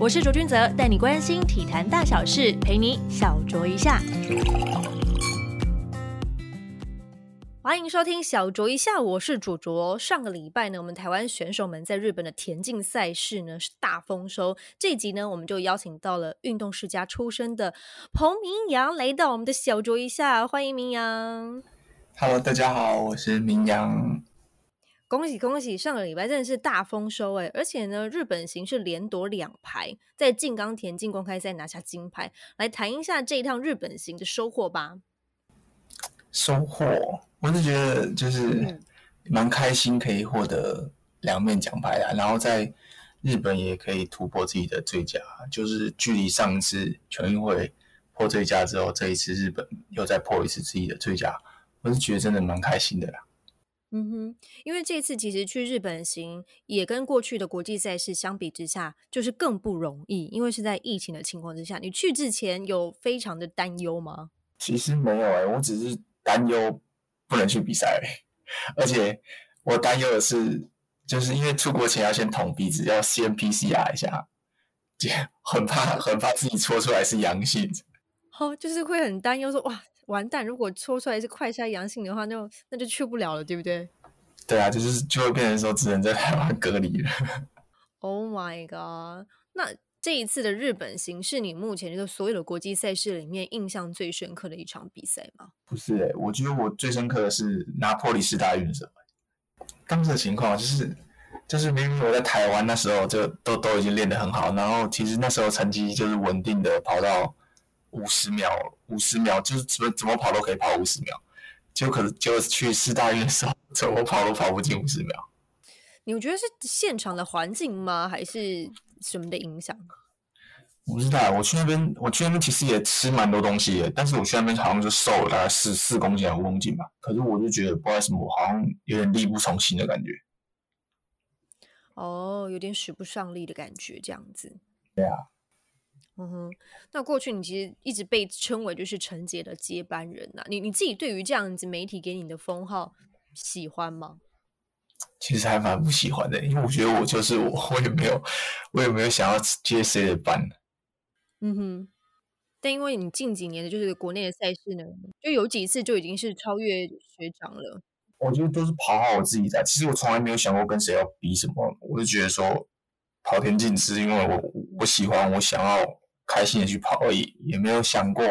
我是卓君泽，带你关心体坛大小事，陪你小酌一下。欢迎收听小酌一下，我是主卓。上个礼拜呢，我们台湾选手们在日本的田径赛事呢是大丰收。这集呢，我们就邀请到了运动世家出身的彭明阳来到我们的小酌一下，欢迎明阳。Hello，大家好，我是明阳。恭喜恭喜！上个礼拜真的是大丰收哎，而且呢，日本行是连夺两牌，在静冈田径公开赛拿下金牌。来谈一下这一趟日本行的收获吧。收获。我是觉得就是蛮开心，可以获得两面奖牌啊，然后在日本也可以突破自己的最佳，就是距离上一次全运会破最佳之后，这一次日本又再破一次自己的最佳，我是觉得真的蛮开心的啦。嗯哼，因为这次其实去日本行也跟过去的国际赛事相比之下，就是更不容易，因为是在疫情的情况之下。你去之前有非常的担忧吗？其实没有哎，我只是担忧。不能去比赛，而且我担忧的是，就是因为出国前要先捅鼻子，要先 PCR 一下，很怕很怕自己搓出来是阳性。哦，就是会很担忧说，哇，完蛋！如果抽出来是快筛阳性的话，那那就去不了了，对不对？对啊，就是就会变成说只能在台湾隔离了。Oh my god！那。这一次的日本行是你目前就所有的国际赛事里面印象最深刻的一场比赛吗？不是诶，我觉得我最深刻的是拿破里四大运的时候。当时的情况就是，就是明明我在台湾那时候就都都已经练得很好，然后其实那时候成绩就是稳定的跑到五十秒，五十秒就是怎么怎么跑都可以跑五十秒，就可能就去四大运的时候怎么跑都跑不进五十秒。你觉得是现场的环境吗？还是？什么的影响？我不知道，我去那边，我去那边其实也吃蛮多东西的，但是我去那边好像就瘦了大概四四公斤还五公斤吧。可是我就觉得不知道为什么，好像有点力不从心的感觉。哦，有点使不上力的感觉，这样子。对啊。嗯哼，那过去你其实一直被称为就是陈杰的接班人呐。你你自己对于这样子媒体给你的封号喜欢吗？其实还蛮不喜欢的，因为我觉得我就是我，我也没有，我也没有想要接谁的班。嗯哼，但因为你近几年的就是国内的赛事呢，就有几次就已经是超越学长了。我觉得都是跑好我自己在，其实我从来没有想过跟谁要比什么，我就觉得说跑田径是因为我我喜欢，我想要开心的去跑而已，也没有想过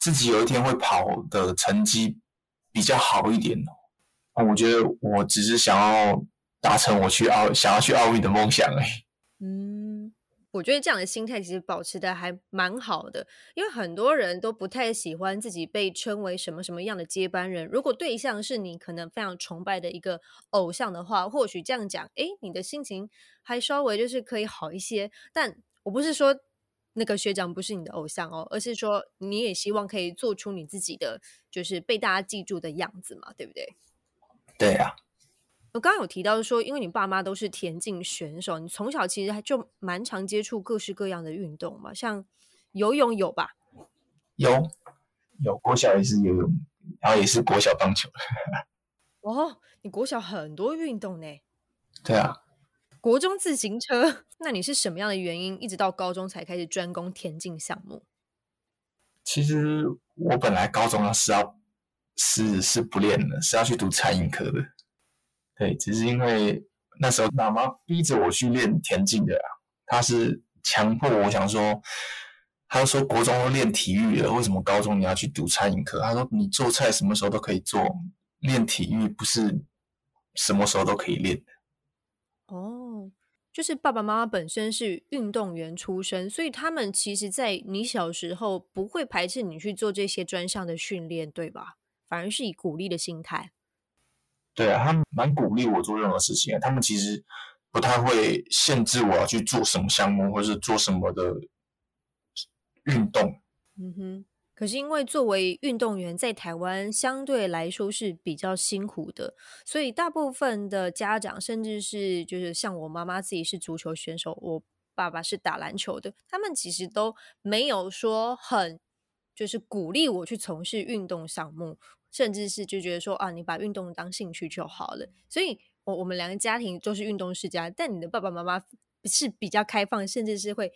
自己有一天会跑的成绩比较好一点。我觉得我只是想要达成我去奥想要去奥运的梦想而已。嗯，我觉得这样的心态其实保持的还蛮好的，因为很多人都不太喜欢自己被称为什么什么样的接班人。如果对象是你可能非常崇拜的一个偶像的话，或许这样讲，哎，你的心情还稍微就是可以好一些。但我不是说那个学长不是你的偶像哦，而是说你也希望可以做出你自己的，就是被大家记住的样子嘛，对不对？对呀，我刚刚有提到说，因为你爸妈都是田径选手，你从小其实还就蛮常接触各式各样的运动嘛，像游泳有吧？有，有国小也是游泳，然后也是国小棒球。哦，你国小很多运动呢？对啊，国中自行车，那你是什么样的原因，一直到高中才开始专攻田径项目？其实我本来高中是要。是是不练的，是要去读餐饮科的。对，只是因为那时候妈妈逼着我去练田径的啊，她是强迫我想说，她说国中都练体育了，为什么高中你要去读餐饮科？她说你做菜什么时候都可以做，练体育不是什么时候都可以练。哦，就是爸爸妈妈本身是运动员出身，所以他们其实，在你小时候不会排斥你去做这些专项的训练，对吧？反而是以鼓励的心态，对啊，他们蛮鼓励我做任何事情啊。他们其实不太会限制我要去做什么项目，或是做什么的运动。嗯哼，可是因为作为运动员，在台湾相对来说是比较辛苦的，所以大部分的家长，甚至是就是像我妈妈自己是足球选手，我爸爸是打篮球的，他们其实都没有说很就是鼓励我去从事运动项目。甚至是就觉得说啊，你把运动当兴趣就好了。所以，我我们两个家庭都是运动世家，但你的爸爸妈妈是比较开放，甚至是会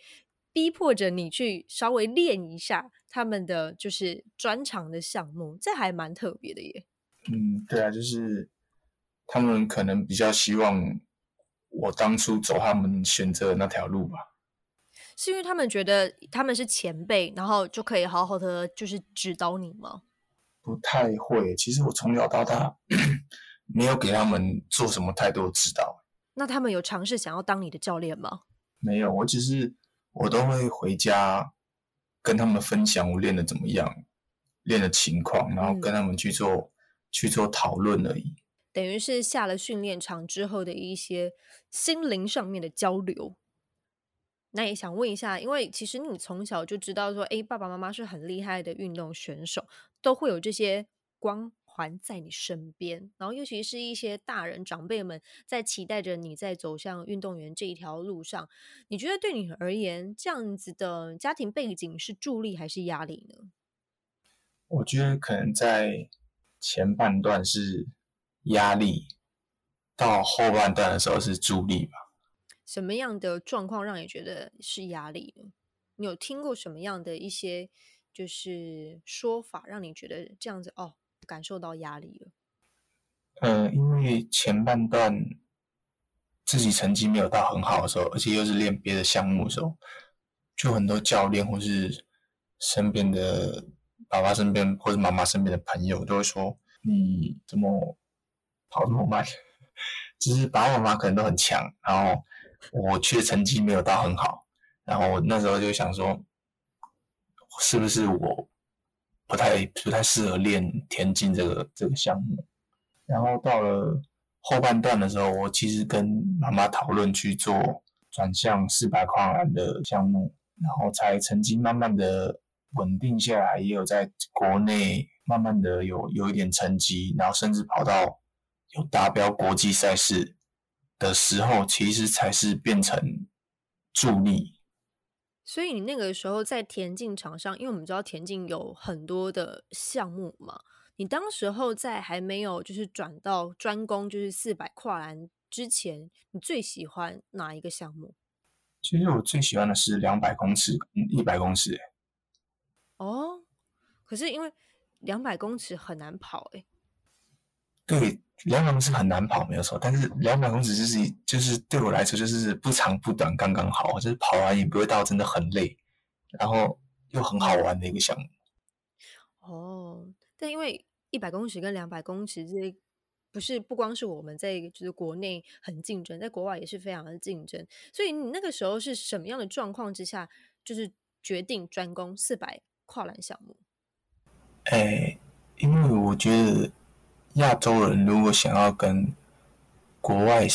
逼迫着你去稍微练一下他们的就是专长的项目，这还蛮特别的耶。嗯，对啊，就是他们可能比较希望我当初走他们选择的那条路吧。是因为他们觉得他们是前辈，然后就可以好好的就是指导你吗？不太会，其实我从小到大没有给他们做什么太多指导。那他们有尝试想要当你的教练吗？没有，我只是我都会回家跟他们分享我练的怎么样，练的情况，然后跟他们去做去做讨论而已。等于是下了训练场之后的一些心灵上面的交流。那也想问一下，因为其实你从小就知道说，哎，爸爸妈妈是很厉害的运动选手，都会有这些光环在你身边，然后尤其是一些大人长辈们在期待着你在走向运动员这一条路上，你觉得对你而言，这样子的家庭背景是助力还是压力呢？我觉得可能在前半段是压力，到后半段的时候是助力吧。什么样的状况让你觉得是压力呢？你有听过什么样的一些就是说法，让你觉得这样子哦，感受到压力了？呃，因为前半段自己成绩没有到很好的时候，而且又是练别的项目的时候，就很多教练或是身边的爸爸身边或者妈妈身边的朋友都会说：“你怎么跑这么慢？” 只是爸爸妈妈可能都很强，然后。我却成绩没有到很好，然后那时候就想说，是不是我不太不太适合练田径这个这个项目？然后到了后半段的时候，我其实跟妈妈讨论去做转向四百跨栏的项目，然后才成绩慢慢的稳定下来，也有在国内慢慢的有有一点成绩，然后甚至跑到有达标国际赛事。的时候，其实才是变成助力。所以你那个时候在田径场上，因为我们知道田径有很多的项目嘛，你当时候在还没有就是转到专攻就是四百跨栏之前，你最喜欢哪一个项目？其实我最喜欢的是两百公尺、一百公尺。哦，可是因为两百公尺很难跑，哎。对，两百公尺很难跑，没有错。但是两百公尺就是就是对我来说就是不长不短，刚刚好，就是跑完也不会到真的很累，然后又很好玩的一个项目。哦，但因为一百公尺跟两百公尺这不是不光是我们在就是国内很竞争，在国外也是非常的竞争。所以你那个时候是什么样的状况之下，就是决定专攻四百跨栏项目？哎，因为我觉得。亚洲人如果想要跟国外、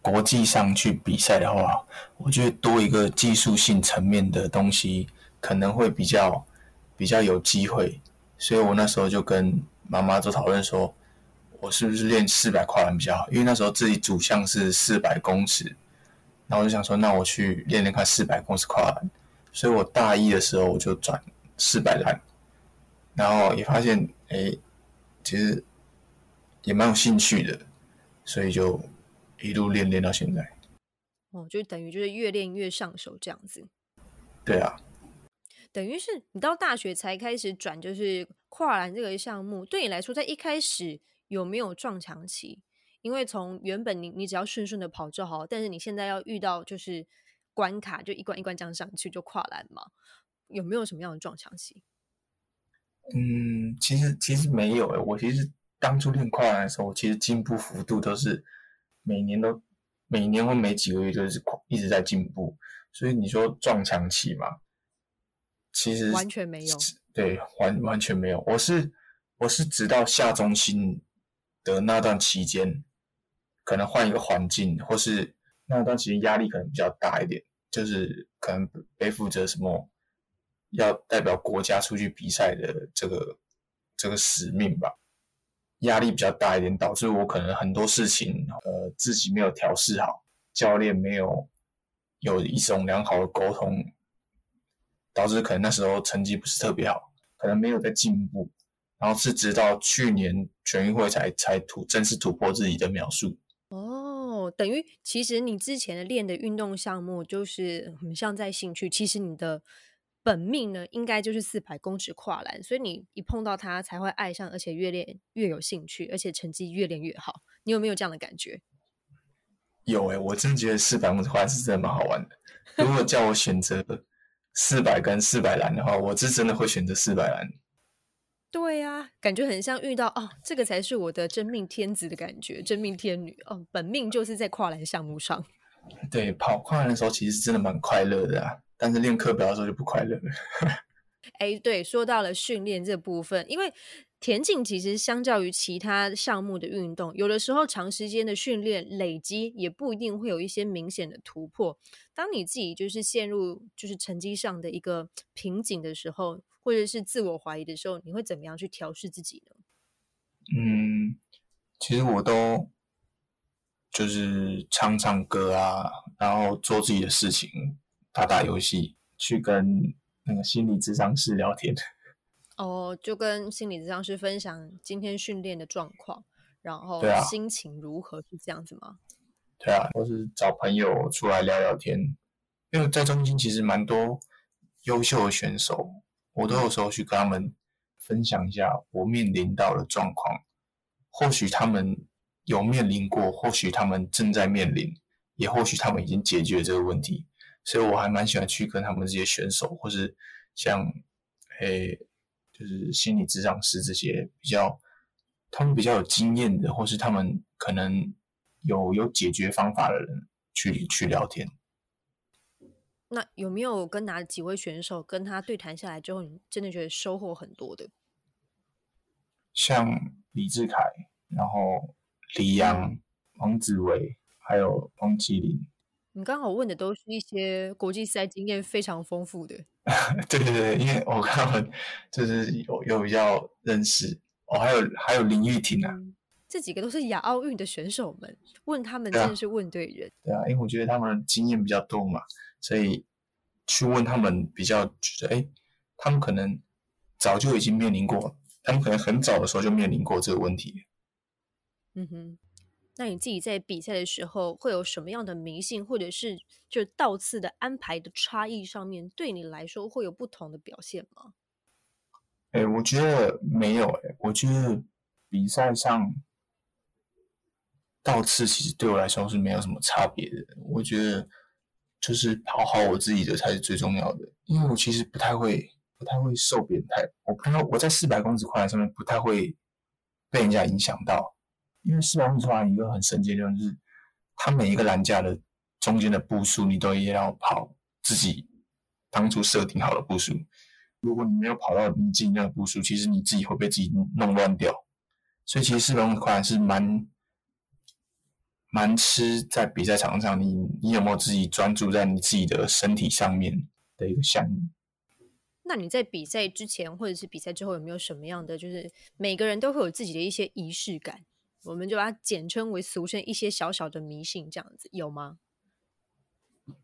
国际上去比赛的话，我觉得多一个技术性层面的东西可能会比较比较有机会。所以我那时候就跟妈妈做讨论，说我是不是练四百跨栏比较好？因为那时候自己主项是四百公尺，然后我就想说，那我去练练看四百公尺跨栏。所以我大一的时候我就转四百栏，然后也发现，哎，其实。也蛮有兴趣的，所以就一路练练到现在。哦，就等于就是越练越上手这样子。对啊，等于是你到大学才开始转，就是跨栏这个项目，对你来说，在一开始有没有撞墙期？因为从原本你你只要顺顺的跑就好，但是你现在要遇到就是关卡，就一关一关这样上去就跨栏嘛，有没有什么样的撞墙期？嗯，其实其实没有诶，我其实。当初练跨栏的时候，其实进步幅度都是每年都每年或每几个月都是一直在进步，所以你说撞墙期嘛，其实完全没有，对，完完全没有。我是我是直到下中心的那段期间，可能换一个环境，或是那段期间压力可能比较大一点，就是可能背负着什么要代表国家出去比赛的这个这个使命吧。压力比较大一点，导致我可能很多事情，呃，自己没有调试好，教练没有有一种良好的沟通，导致可能那时候成绩不是特别好，可能没有在进步，然后是直到去年全运会才才突正式突破自己的描述。哦，等于其实你之前的练的运动项目就是很像在兴趣，其实你的本命呢应该就是四百公尺跨栏，所以你一碰到他才会爱上，而且越练越有兴趣，而且成绩越练越好。你有没有这样的感觉？有诶，我真的觉得四百公尺跨栏是真的蛮好玩的。如果叫我选择四百跟四百栏的话，我是真的会选择四百栏。对呀，感觉很像遇到哦，这个才是我的真命天子的感觉，真命天女哦，本命就是在跨栏项目上。对，跑跨栏的时候其实真的蛮快乐的啊，但是练课表的时候就不快乐了。哎，对，说到了训练这部分，因为田径其实相较于其他项目的运动，有的时候长时间的训练累积也不一定会有一些明显的突破。当你自己就是陷入就是成绩上的一个瓶颈的时候。或者是自我怀疑的时候，你会怎么样去调试自己呢？嗯，其实我都就是唱唱歌啊，然后做自己的事情，打打游戏，去跟那个心理智商师聊天。哦，就跟心理智商师分享今天训练的状况，然后心情如何，是这样子吗？对啊，或是找朋友出来聊聊天，因为在中心其实蛮多优秀的选手。我都有时候去跟他们分享一下我面临到的状况，或许他们有面临过，或许他们正在面临，也或许他们已经解决这个问题，所以我还蛮喜欢去跟他们这些选手，或是像诶，就是心理咨商师这些比较，他们比较有经验的，或是他们可能有有解决方法的人去去聊天。那有没有跟哪几位选手跟他对谈下来之后，你真的觉得收获很多的？像李志凯，然后李阳、王子维，还有王麒麟。你刚好问的都是一些国际赛经验非常丰富的。对对对，因为我看他们就是有有比较认识哦，还有还有林玉婷啊，这几个都是亚奥运的选手们，问他们真的是问对人。对啊，因为我觉得他们经验比较多嘛。所以去问他们比较觉得，哎，他们可能早就已经面临过，他们可能很早的时候就面临过这个问题。嗯哼，那你自己在比赛的时候会有什么样的迷信，或者是就倒刺的安排的差异上面，对你来说会有不同的表现吗？哎，我觉得没有，哎，我觉得比赛上倒刺其实对我来说是没有什么差别的，我觉得。就是跑好我自己的才是最重要的，因为我其实不太会，不太会受别人太，我不太我在四百公尺跨栏上面不太会被人家影响到，因为四百公尺跨栏一个很神奇的地方就是，它每一个栏架的中间的步数你都要跑自己当初设定好的步数，如果你没有跑到你自己那个步数，其实你自己会被自己弄乱掉，所以其实四百公尺跨栏是蛮。蛮吃在比赛场上，你你有没有自己专注在你自己的身体上面的一个项目？那你在比赛之前或者是比赛之后有没有什么样的，就是每个人都会有自己的一些仪式感？我们就把它简称为俗称一些小小的迷信，这样子有吗？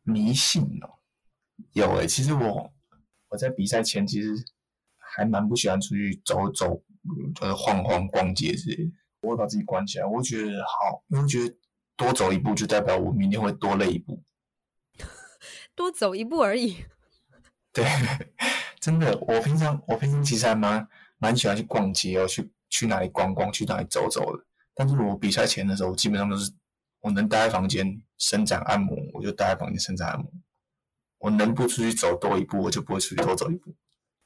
迷信哦，有诶。其实我我在比赛前其实还蛮不喜欢出去走走，就是晃晃逛街之类的。我会把自己关起来，我觉得好，因为觉得。多走一步就代表我明天会多累一步，多走一步而已。对，真的，我平常我平常其实还蛮蛮喜欢去逛街哦，去去哪里逛逛，去哪里走走的。但是我比赛前的时候，基本上都是我能待在房间伸展按摩，我就待在房间伸展按摩。我能不出去走多一步，我就不会出去多走一步。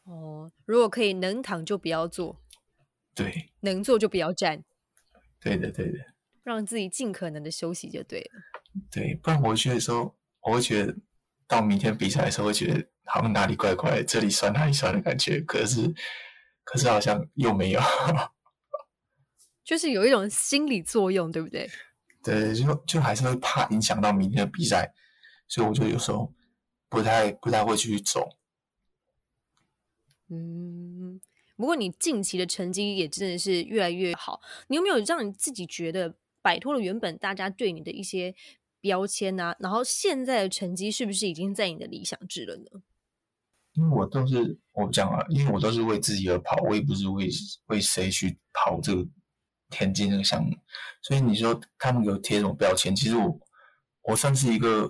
哦，如果可以能躺就不要坐，对，能坐就不要站。对的，对的。让自己尽可能的休息就对了。对，不然回去的时候，我会觉得到明天比赛的时候，会觉得好像哪里怪怪，这里酸那里酸的感觉。可是，可是好像又没有，就是有一种心理作用，对不对？对，就就还是会怕影响到明天的比赛，所以我就有时候不太不太会去走。嗯。不过你近期的成绩也真的是越来越好，你有没有让你自己觉得摆脱了原本大家对你的一些标签啊？然后现在的成绩是不是已经在你的理想值了呢？因为我都是我讲啊，因为我都是为自己而跑，我也不是为为谁去跑这个田径这个项目，所以你说他们有贴什么标签？其实我我算是一个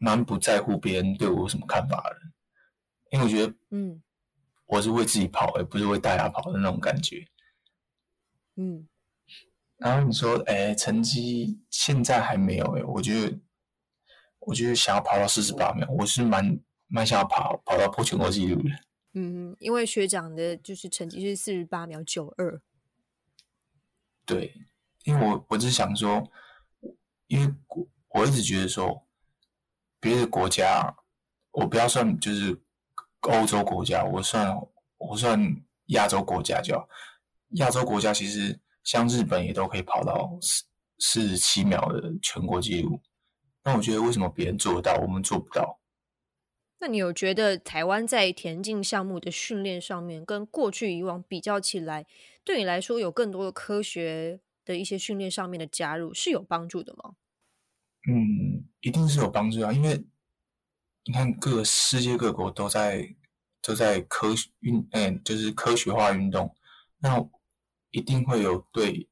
蛮不在乎别人对我有什么看法的人，因为我觉得，嗯，我是为自己跑，而不是为大家跑的那种感觉。嗯，然后你说，哎，成绩现在还没有哎，我觉得，我觉得想要跑到四十八秒，我是蛮蛮想要跑跑到破全国纪录的。嗯，因为学长的就是成绩是四十八秒九二。对，因为我我只是想说，因为我我一直觉得说，别的国家我不要算就是欧洲国家，我算我算亚洲国家就好。亚洲国家其实像日本也都可以跑到四四十七秒的全国纪录，那我觉得为什么别人做得到，我们做不到？那你有觉得台湾在田径项目的训练上面，跟过去以往比较起来，对你来说有更多的科学的一些训练上面的加入是有帮助的吗？嗯，一定是有帮助啊，因为你看各个世界各国都在都在科运，嗯，就是科学化运动，那一定会有对，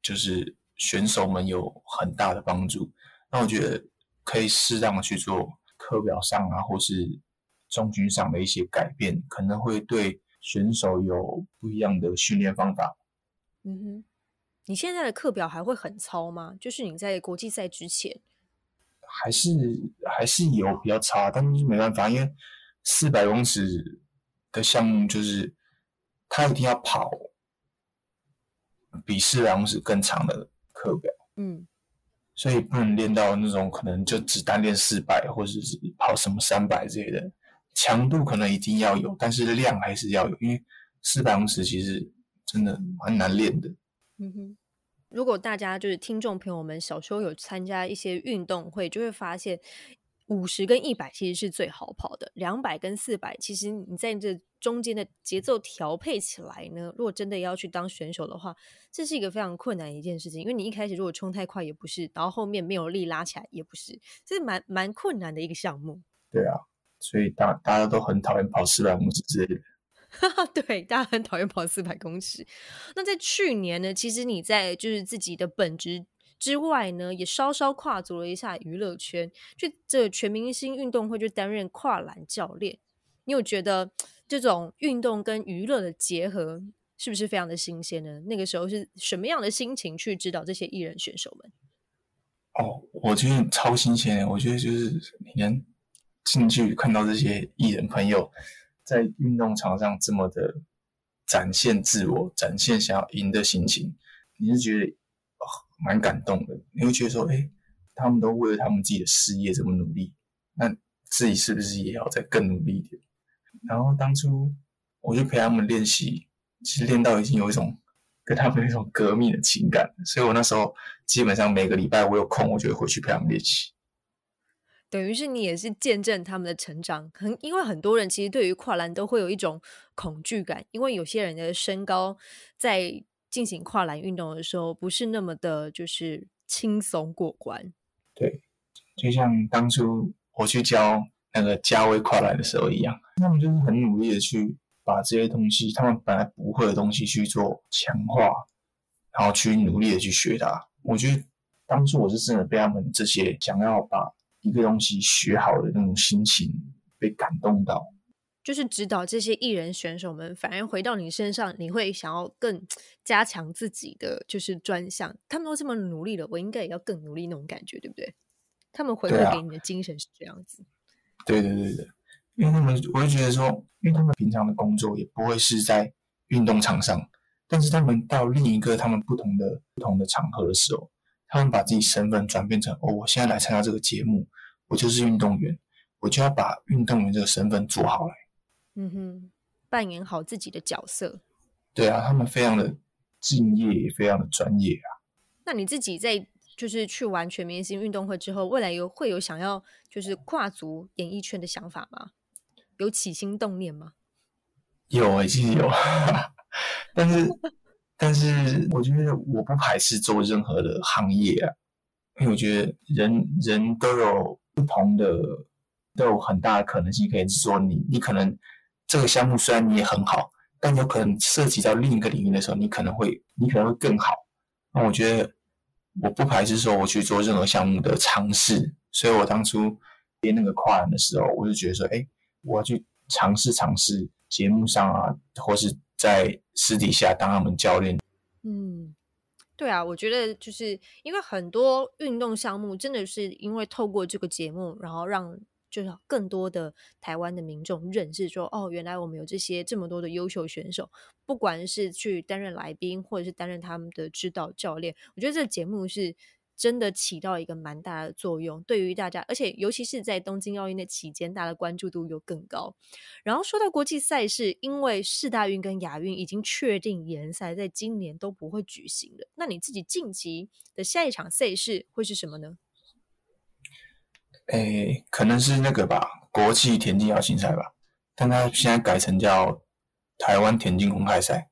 就是选手们有很大的帮助。那我觉得可以适当的去做。课表上啊，或是中军上的一些改变，可能会对选手有不一样的训练方法。嗯哼，你现在的课表还会很糙吗？就是你在国际赛之前，还是还是有比较差，但是没办法，因为四百公尺的项目就是他一定要跑比四百公尺更长的课表。嗯。所以不能练到那种可能就只单练四百，或者是跑什么三百之类的，强度可能一定要有，但是量还是要有，因为四百公尺其实真的蛮难练的。嗯哼，如果大家就是听众朋友们小时候有参加一些运动会，就会发现。五十跟一百其实是最好跑的，两百跟四百其实你在这中间的节奏调配起来呢，如果真的要去当选手的话，这是一个非常困难的一件事情。因为你一开始如果冲太快也不是，然后后面没有力拉起来也不是，这是蛮蛮困难的一个项目。对啊，所以大大家都很讨厌跑四百公尺之类的。对，大家很讨厌跑四百公尺。那在去年呢，其实你在就是自己的本职。之外呢，也稍稍跨足了一下娱乐圈，去这全明星运动会就担任跨栏教练。你有觉得这种运动跟娱乐的结合是不是非常的新鲜呢？那个时候是什么样的心情去指导这些艺人选手们？哦，我觉得超新鲜。我觉得就是你能近距离看到这些艺人朋友在运动场上这么的展现自我、展现想要赢的心情，你是觉得？蛮感动的，你会觉得说，哎，他们都为了他们自己的事业这么努力，那自己是不是也要再更努力一点？然后当初我就陪他们练习，其实练到已经有一种跟他们那种革命的情感，所以我那时候基本上每个礼拜我有空，我就会回去陪他们练习。等于是你也是见证他们的成长，很因为很多人其实对于跨栏都会有一种恐惧感，因为有些人的身高在。进行跨栏运动的时候，不是那么的，就是轻松过关。对，就像当初我去教那个加威跨栏的时候一样，他们就是很努力的去把这些东西，他们本来不会的东西去做强化，然后去努力的去学它。我觉得当初我是真的被他们这些想要把一个东西学好的那种心情被感动到。就是指导这些艺人选手们，反而回到你身上，你会想要更加强自己的就是专项。他们都这么努力了，我应该也要更努力那种感觉，对不对？他们回馈给你的精神是这样子。对对对对，因为他们，我就觉得说，因为他们平常的工作也不会是在运动场上，但是他们到另一个他们不同的不同的场合的时候，他们把自己身份转变成哦，我现在来参加这个节目，我就是运动员，我就要把运动员这个身份做好来。嗯哼，扮演好自己的角色。对啊，他们非常的敬业，也非常的专业啊。那你自己在就是去完全明星运动会之后，未来有会有想要就是跨足演艺圈的想法吗？有起心动念吗？有，哎，其实有。但是，但是我觉得我不排斥做任何的行业啊，因为我觉得人人都有不同的，都有很大的可能性可以说你，你可能。这个项目虽然你也很好，但有可能涉及到另一个领域的时候，你可能会你可能会更好。那我觉得我不排斥说我去做任何项目的尝试，所以我当初编那个跨栏的时候，我就觉得说，哎，我要去尝试尝试节目上啊，或是在私底下当他们教练。嗯，对啊，我觉得就是因为很多运动项目真的是因为透过这个节目，然后让。就是更多的台湾的民众认识说，哦，原来我们有这些这么多的优秀选手，不管是去担任来宾，或者是担任他们的指导教练，我觉得这个节目是真的起到一个蛮大的作用，对于大家，而且尤其是在东京奥运的期间，大家的关注度又更高。然后说到国际赛事，因为世大运跟亚运已经确定联赛在今年都不会举行了，那你自己晋级的下一场赛事会是什么呢？诶，可能是那个吧，国际田径邀请赛吧，但它现在改成叫台湾田径公开赛。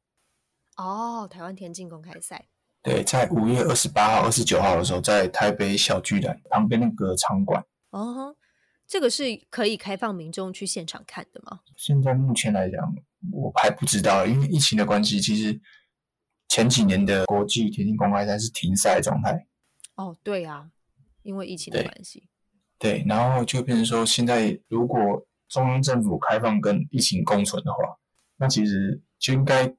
哦，台湾田径公开赛。对，在五月二十八号、二十九号的时候，在台北小巨蛋旁边那个场馆。哦，这个是可以开放民众去现场看的吗？现在目前来讲，我还不知道，因为疫情的关系，其实前几年的国际田径公开赛是停赛状态。哦，对啊，因为疫情的关系。对，然后就变成说，现在如果中央政府开放跟疫情共存的话，那其实就应该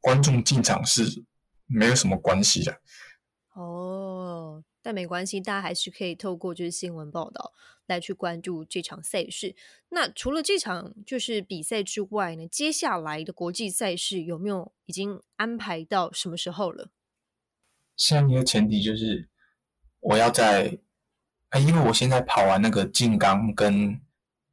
观众进场是没有什么关系的。哦，但没关系，大家还是可以透过就是新闻报道来去关注这场赛事。那除了这场就是比赛之外呢，接下来的国际赛事有没有已经安排到什么时候了？现在一个前提就是我要在。哎因为我现在跑完那个静冈跟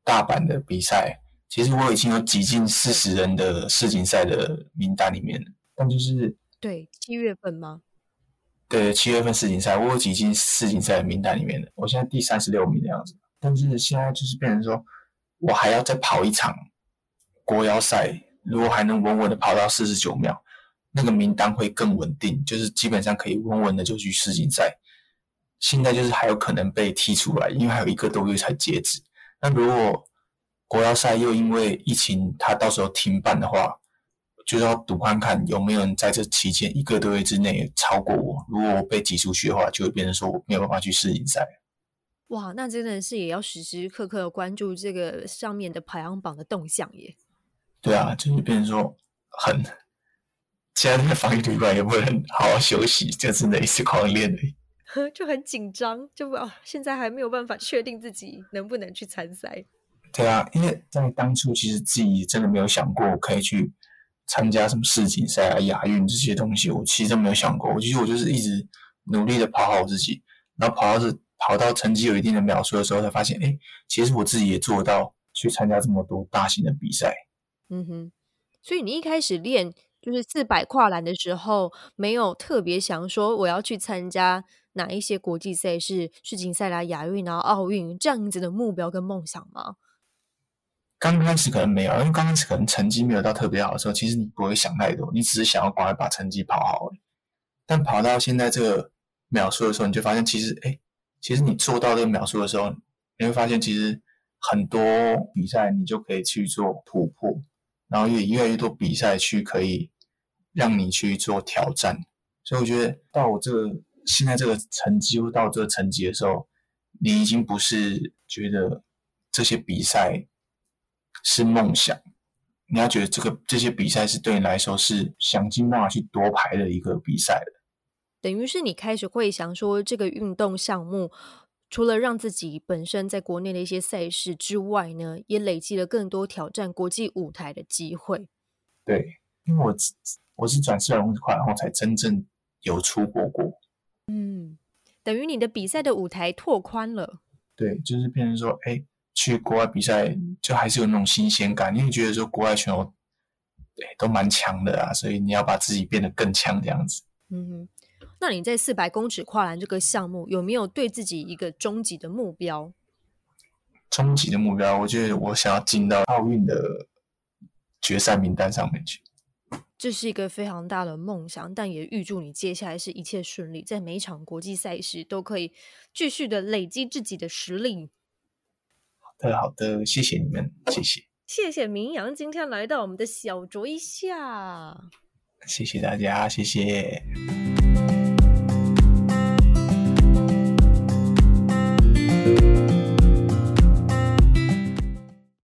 大阪的比赛，其实我已经有挤进四十人的世锦赛的名单里面了。但就是对七月份吗？对，七月份世锦赛，我有挤进世锦赛的名单里面的。我现在第三十六名的样子。但是现在就是变成说，我还要再跑一场国邀赛，如果还能稳稳的跑到四十九秒，那个名单会更稳定，就是基本上可以稳稳的就去世锦赛。现在就是还有可能被踢出来，因为还有一个多月才截止。那如果国奥赛又因为疫情，它到时候停办的话，就是要赌看看有没有人在这期间一个多月之内超过我。如果我被挤出去的话，就会变成说我没有办法去世锦赛。哇，那真的是也要时时刻刻关注这个上面的排行榜的动向耶。对啊，就是变成说很，现在那个防疫旅馆也不能好好休息，就只能一直狂练而已。就很紧张，就哦，现在还没有办法确定自己能不能去参赛。对啊，因为在当初其实自己真的没有想过可以去参加什么世锦赛啊、亚运这些东西，我其实都没有想过。我其实我就是一直努力的跑好自己，然后跑到是跑到成绩有一定的秒数的时候，才发现，哎，其实我自己也做到去参加这么多大型的比赛。嗯哼，所以你一开始练就是四百跨栏的时候，没有特别想说我要去参加。哪一些国际赛事、世锦赛啦、亚运啊、奥运这样子的目标跟梦想吗？刚开始可能没有，因为刚开始可能成绩没有到特别好的时候，其实你不会想太多，你只是想要赶快把成绩跑好。但跑到现在这个秒数的时候，你就发现其实，哎，其实你做到这个秒数的时候，你会发现其实很多比赛你就可以去做突破，然后也越来越多比赛去可以让你去做挑战。所以我觉得到我这个。现在这个成绩到这个成绩的时候，你已经不是觉得这些比赛是梦想，你要觉得这个这些比赛是对你来说是想尽办法去夺牌的一个比赛了。等于是你开始会想说，这个运动项目除了让自己本身在国内的一些赛事之外呢，也累积了更多挑战国际舞台的机会。对，因为我我是转四百公尺快，然后才真正有出国过。嗯，等于你的比赛的舞台拓宽了。对，就是变成说，哎，去国外比赛就还是有那种新鲜感，因为觉得说国外选手对都蛮强的啊，所以你要把自己变得更强这样子。嗯哼，那你在四百公尺跨栏这个项目有没有对自己一个终极的目标？终极的目标，我觉得我想要进到奥运的决赛名单上面去。这是一个非常大的梦想，但也预祝你接下来是一切顺利，在每一场国际赛事都可以继续的累积自己的实力。好的，好的，谢谢你们，谢谢。谢谢明阳今天来到我们的小酌一下。谢谢大家，谢谢。